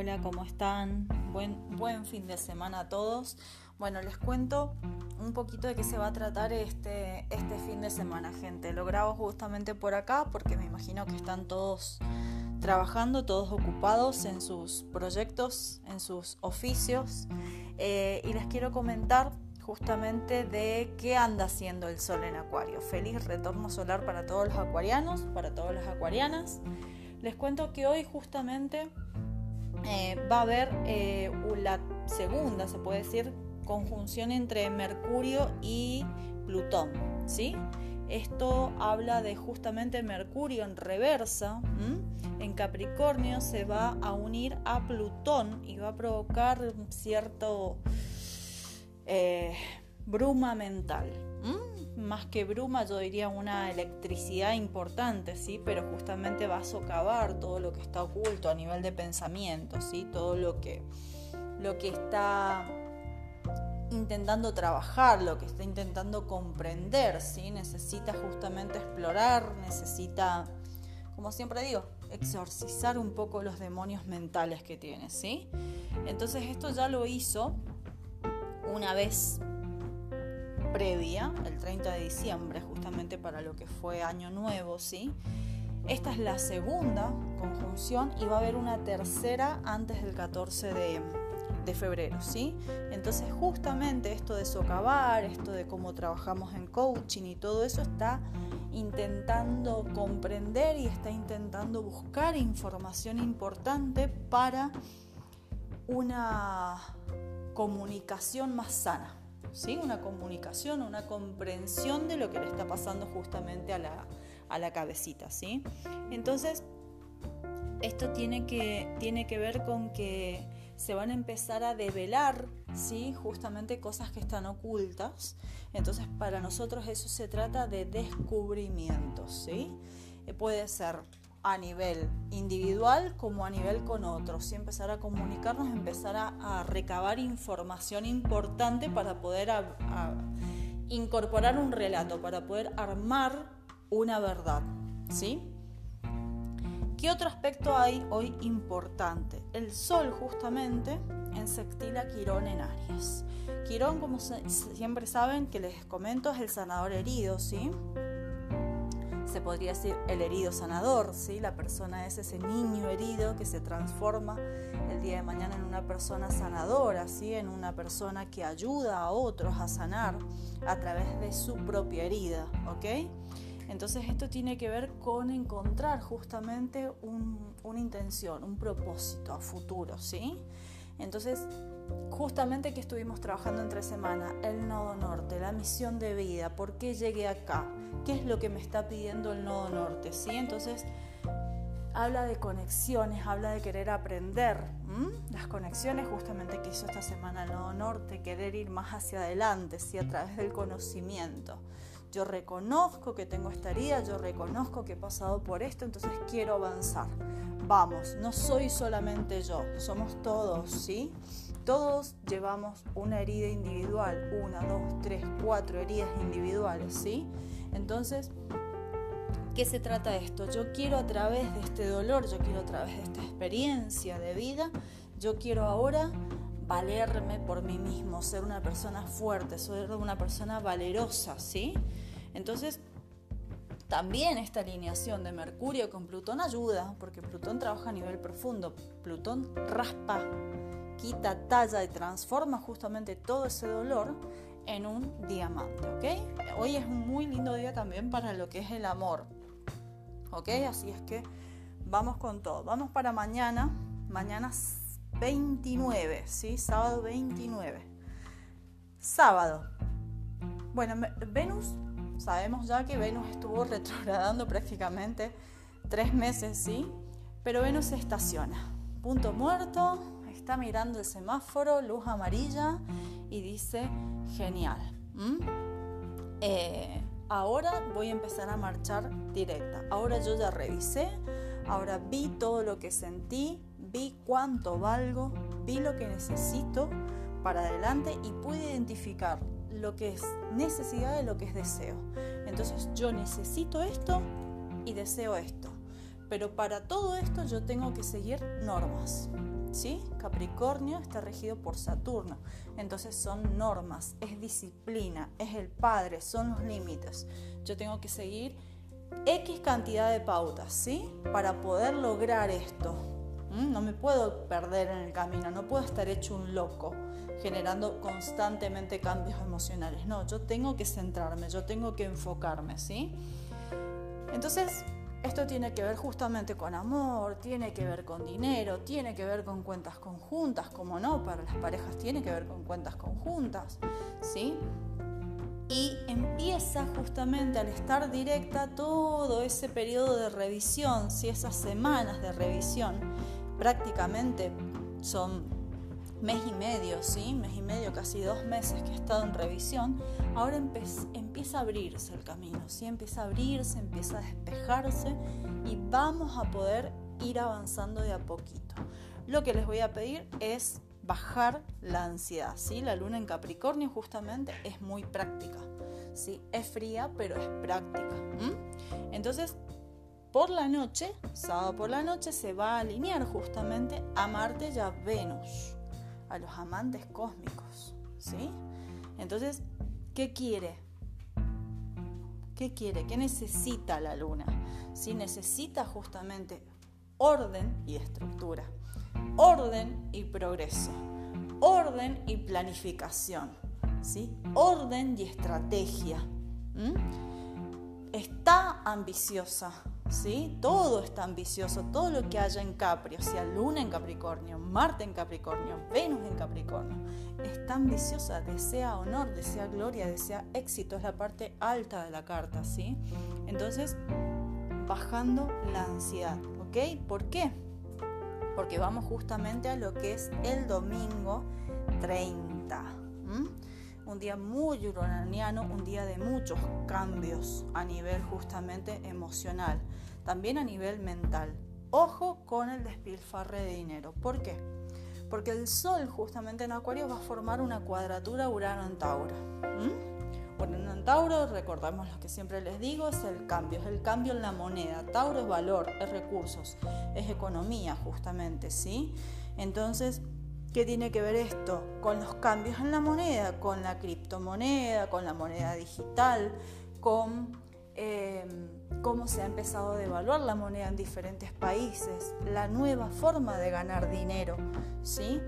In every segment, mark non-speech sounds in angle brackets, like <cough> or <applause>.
Hola, ¿cómo están? Buen, fin de semana a todos. Bueno, les cuento un poquito de qué se va a tratar este, este fin de semana, gente. Lo grabo justamente por acá porque me imagino que están todos trabajando, todos ocupados en sus proyectos, en sus oficios. Eh, y les quiero comentar justamente de qué anda haciendo el sol en Acuario. Feliz retorno solar para todos los acuarianos, para todas las acuarianas. Les cuento que hoy justamente eh, va a haber eh, la segunda, se puede decir, conjunción entre Mercurio y Plutón, ¿sí? Esto habla de justamente Mercurio en reversa, en Capricornio se va a unir a Plutón y va a provocar cierto eh, bruma mental. Más que bruma, yo diría una electricidad importante, ¿sí? Pero justamente va a socavar todo lo que está oculto a nivel de pensamiento, ¿sí? Todo lo que, lo que está intentando trabajar, lo que está intentando comprender, ¿sí? Necesita justamente explorar, necesita, como siempre digo, exorcizar un poco los demonios mentales que tiene, ¿sí? Entonces esto ya lo hizo una vez previa, el 30 de diciembre, justamente para lo que fue Año Nuevo, ¿sí? Esta es la segunda conjunción y va a haber una tercera antes del 14 de, de febrero, ¿sí? Entonces justamente esto de socavar, esto de cómo trabajamos en coaching y todo eso está intentando comprender y está intentando buscar información importante para una comunicación más sana, ¿sí? Una comunicación, una comprensión de lo que le está pasando justamente a la, a la cabecita, ¿sí? Entonces, esto tiene que, tiene que ver con que se van a empezar a develar, ¿sí? Justamente cosas que están ocultas. Entonces, para nosotros eso se trata de descubrimiento, ¿sí? Eh, puede ser a nivel individual como a nivel con otros y empezar a comunicarnos, empezar a, recabar información importante para poder incorporar un relato, para poder armar una verdad. ¿sí? ¿Qué otro aspecto hay hoy importante? El Sol justamente en sextila Quirón en Aries. Quirón, como siempre saben que les comento, es el sanador herido, ¿sí? Se podría decir el herido sanador, ¿sí? la persona es ese niño herido que se transforma el día de mañana en una persona sanadora, ¿sí? en una persona que ayuda a otros a sanar a través de su propia herida. ¿ok? Entonces esto tiene que ver con encontrar justamente una intención, un propósito a futuro. ¿sí? Entonces justamente que estuvimos trabajando entre semana, el nodo norte, la misión de vida, por qué llegué acá, qué es lo que me está pidiendo el nodo norte, ¿sí? Entonces, habla de conexiones, habla de querer aprender, las conexiones justamente que esta semana el nodo norte, querer ir más hacia adelante, ¿sí? A través del conocimiento. Yo reconozco que tengo esta herida, yo reconozco que he pasado por esto, entonces quiero avanzar. Vamos, no soy solamente yo, somos todos, ¿sí? Todos llevamos una herida individual, una, dos, tres, cuatro heridas individuales, ¿sí? Entonces, ¿qué se trata esto? Yo quiero a través de este dolor, yo quiero a través de esta experiencia de vida, yo quiero ahora valerme por mí mismo, ser una persona fuerte, ser una persona valerosa, ¿sí? Entonces, también esta alineación de Mercurio con Plutón ayuda, porque Plutón trabaja a nivel profundo, Plutón raspa quita, talla y transforma justamente todo ese dolor en un diamante, ¿ok? Hoy es un muy lindo día también para lo que es el amor, ¿ok? Así es que vamos con todo. Vamos para mañana, mañana 29, ¿sí? Sábado 29. Sábado. Bueno, Venus, sabemos ya que Venus estuvo retrogradando prácticamente tres meses, ¿sí? Pero Venus se estaciona. Punto muerto, está mirando el semáforo, luz amarilla, y dice, genial. Eh, ahora voy a empezar a marchar directa. Ahora yo ya revisé, ahora vi todo lo que sentí, vi cuánto valgo, vi lo que necesito para adelante y pude identificar lo que es necesidad de lo que es deseo. Entonces yo necesito esto y deseo esto. Pero para todo esto yo tengo que seguir normas. ¿Sí? Capricornio está regido por Saturno, entonces son normas, es disciplina, es el padre, son los límites. Yo tengo que seguir X cantidad de pautas, ¿sí? Para poder lograr esto. No me puedo perder en el camino, no puedo estar hecho un loco generando constantemente cambios emocionales. No, yo tengo que centrarme, yo tengo que enfocarme, ¿sí? Entonces, esto tiene que ver justamente con amor, tiene que ver con dinero, tiene que ver con cuentas conjuntas, como no, para las parejas tiene que ver con cuentas conjuntas, ¿sí? Y empieza justamente al estar directa todo ese periodo de revisión, si esas semanas de revisión prácticamente son mes y medio, ¿sí? Mes y medio, casi dos meses que he estado en revisión, ahora empieza a abrirse el camino, ¿sí? Empieza a abrirse, empieza a despejarse y vamos a poder ir avanzando de a poquito. Lo que les voy a pedir es bajar la ansiedad, ¿sí? La luna en Capricornio justamente es muy práctica, ¿sí? Es fría, pero es práctica. Entonces, por la noche, sábado por la noche, se va a alinear justamente a Marte y a Venus a los amantes cósmicos, ¿sí? Entonces, ¿qué quiere? ¿Qué quiere? ¿Qué necesita la luna? Si necesita justamente orden y estructura, orden y progreso, orden y planificación, ¿sí? Orden y estrategia. Está ambiciosa, ¿sí? Todo está ambicioso, todo lo que haya en Capri, o sea, Luna en Capricornio, Marte en Capricornio, Venus en Capricornio, está ambiciosa, desea honor, desea gloria, desea éxito, es la parte alta de la carta, ¿sí? Entonces, bajando la ansiedad, ¿ok? ¿Por qué? Porque vamos justamente a lo que es el domingo 30 un día muy uraniano, un día de muchos cambios a nivel justamente emocional, también a nivel mental. Ojo con el despilfarre de dinero. ¿Por qué? Porque el Sol justamente en Acuario va a formar una cuadratura Urano en Tauro. Urano en Tauro, recordamos lo que siempre les digo, es el cambio, es el cambio en la moneda. Tauro es valor, es recursos, es economía justamente, ¿sí? Entonces, ¿Qué tiene que ver esto? Con los cambios en la moneda, con la criptomoneda, con la moneda digital, con em, cómo se ha empezado a devaluar la moneda en diferentes países, la nueva forma de ganar dinero. ¿sí?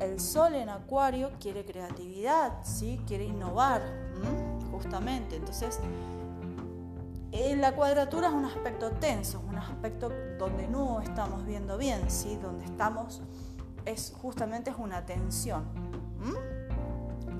El sol en acuario quiere creatividad, ¿sí? quiere innovar, justamente. Entonces, en la cuadratura es un aspecto tenso, un aspecto donde no estamos viendo bien, ¿sí? donde estamos es justamente es una tensión.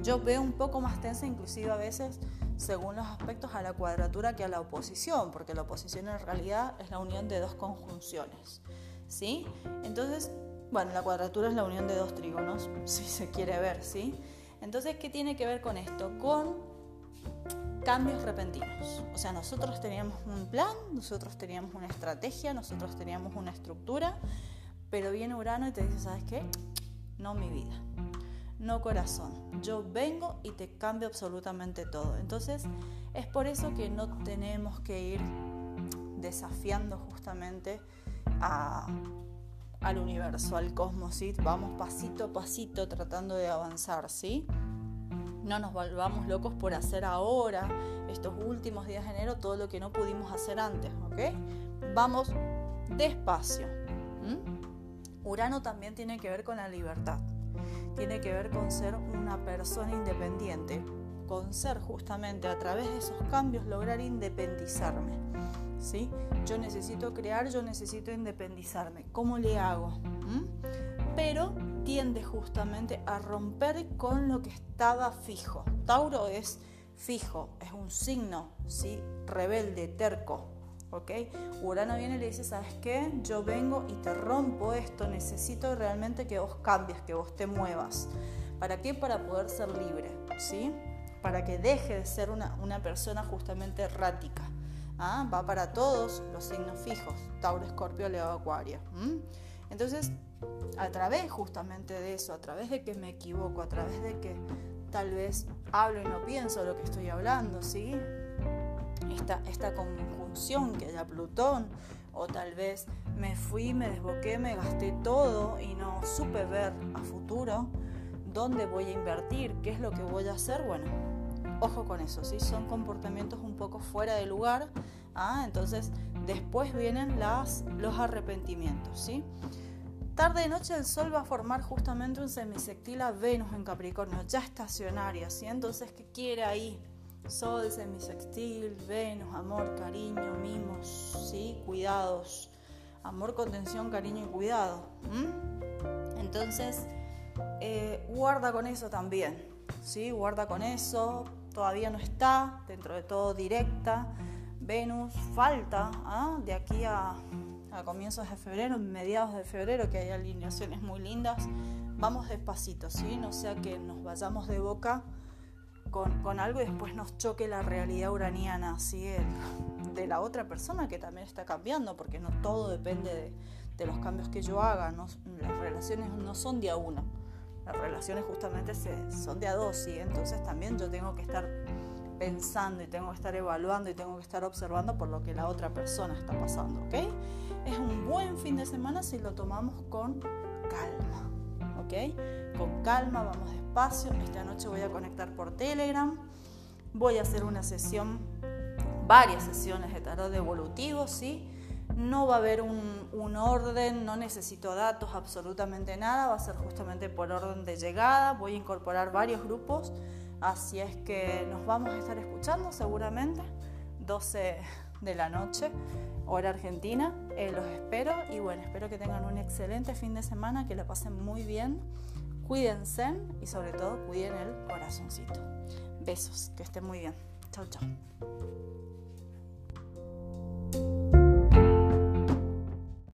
Yo veo un poco más tensa inclusive a veces según los aspectos a la cuadratura que a la oposición, porque la oposición en realidad es la unión de dos conjunciones. ¿Sí? Entonces, bueno, la cuadratura es la unión de dos trígonos, <laughs> si se quiere ver, ¿sí? Entonces, ¿qué tiene que ver con esto? Con cambios repentinos. O sea, nosotros teníamos un plan, nosotros teníamos una estrategia, nosotros teníamos una estructura pero viene Urano y te dice, ¿sabes qué? No mi vida, no corazón. Yo vengo y te cambio absolutamente todo. Entonces es por eso que no tenemos que ir desafiando justamente al universo, al cosmos. Vamos pasito a pasito tratando de avanzar, ¿sí? No nos volvamos locos por hacer ahora, estos últimos días de enero, todo lo que no pudimos hacer antes, ¿ok? Vamos despacio. Urano también tiene que ver con la libertad, tiene que ver con ser una persona independiente, con ser justamente a través de esos cambios lograr independizarme. ¿sí? Yo necesito crear, yo necesito independizarme. ¿Cómo le hago? ¿Mm? Pero tiende justamente a romper con lo que estaba fijo. Tauro es fijo, es un signo, ¿sí? rebelde, terco, ¿ok? Urano viene y le dice, ¿sabes qué? Yo vengo y te rompo esto, necesito realmente que vos cambies, que vos te muevas. ¿Para qué? Para poder ser libre, ¿sí? Para que deje de ser una, persona justamente errática. ¿ah? Va para todos los signos fijos, Tauro, Escorpio, Leo, Acuario. Entonces, a través justamente de eso, a través de que me equivoco, a través de que tal vez hablo y no pienso lo que estoy hablando, ¿sí? Esta, conjunción que haya Plutón o tal vez me fui, me desboqué, me gasté todo y no supe ver a futuro dónde voy a invertir, qué es lo que voy a hacer. Bueno, ojo con eso, ¿sí? son comportamientos un poco fuera de lugar. ¿ah? Entonces, después vienen las, los arrepentimientos. ¿sí? Tarde y noche el Sol va a formar justamente un semisectil a Venus en Capricornio, ya estacionaria. ¿sí? Entonces, ¿qué quiere ahí? Sol, semisextil, Venus, amor, cariño, mimos, ¿sí? cuidados. Amor, contención, cariño y cuidado. Entonces, eh, guarda con eso también. ¿sí? Guarda con eso. Todavía no está, dentro de todo directa. Venus falta ¿ah? de aquí a, a comienzos de febrero, mediados de febrero, que hay alineaciones muy lindas. Vamos despacito, ¿sí? No sea que nos vayamos de boca con, algo y después nos choque la realidad uraniana, ¿sí? de la otra persona que también está cambiando, porque no todo depende de, los cambios que yo haga, las relaciones no son de a uno, las relaciones justamente son de a dos, ¿sí? entonces también yo tengo que estar pensando y tengo que estar evaluando y tengo que estar observando por lo que la otra persona está pasando, ¿ok? Es un buen fin de semana si lo tomamos con calma. Con calma, vamos despacio. Esta noche voy a conectar por Telegram. Voy a hacer una sesión, varias sesiones de tarot evolutivo, ¿sí? No va a haber un, un, orden, no necesito datos, absolutamente nada, va a ser justamente por orden de llegada, voy a incorporar varios grupos, así es que nos vamos a estar escuchando seguramente, 12 de la noche, hora argentina. Eh, los espero y bueno, espero que tengan un excelente fin de semana, que la pasen muy bien. Cuídense y sobre todo cuiden el corazoncito. Besos, que estén muy bien. Chao, chao.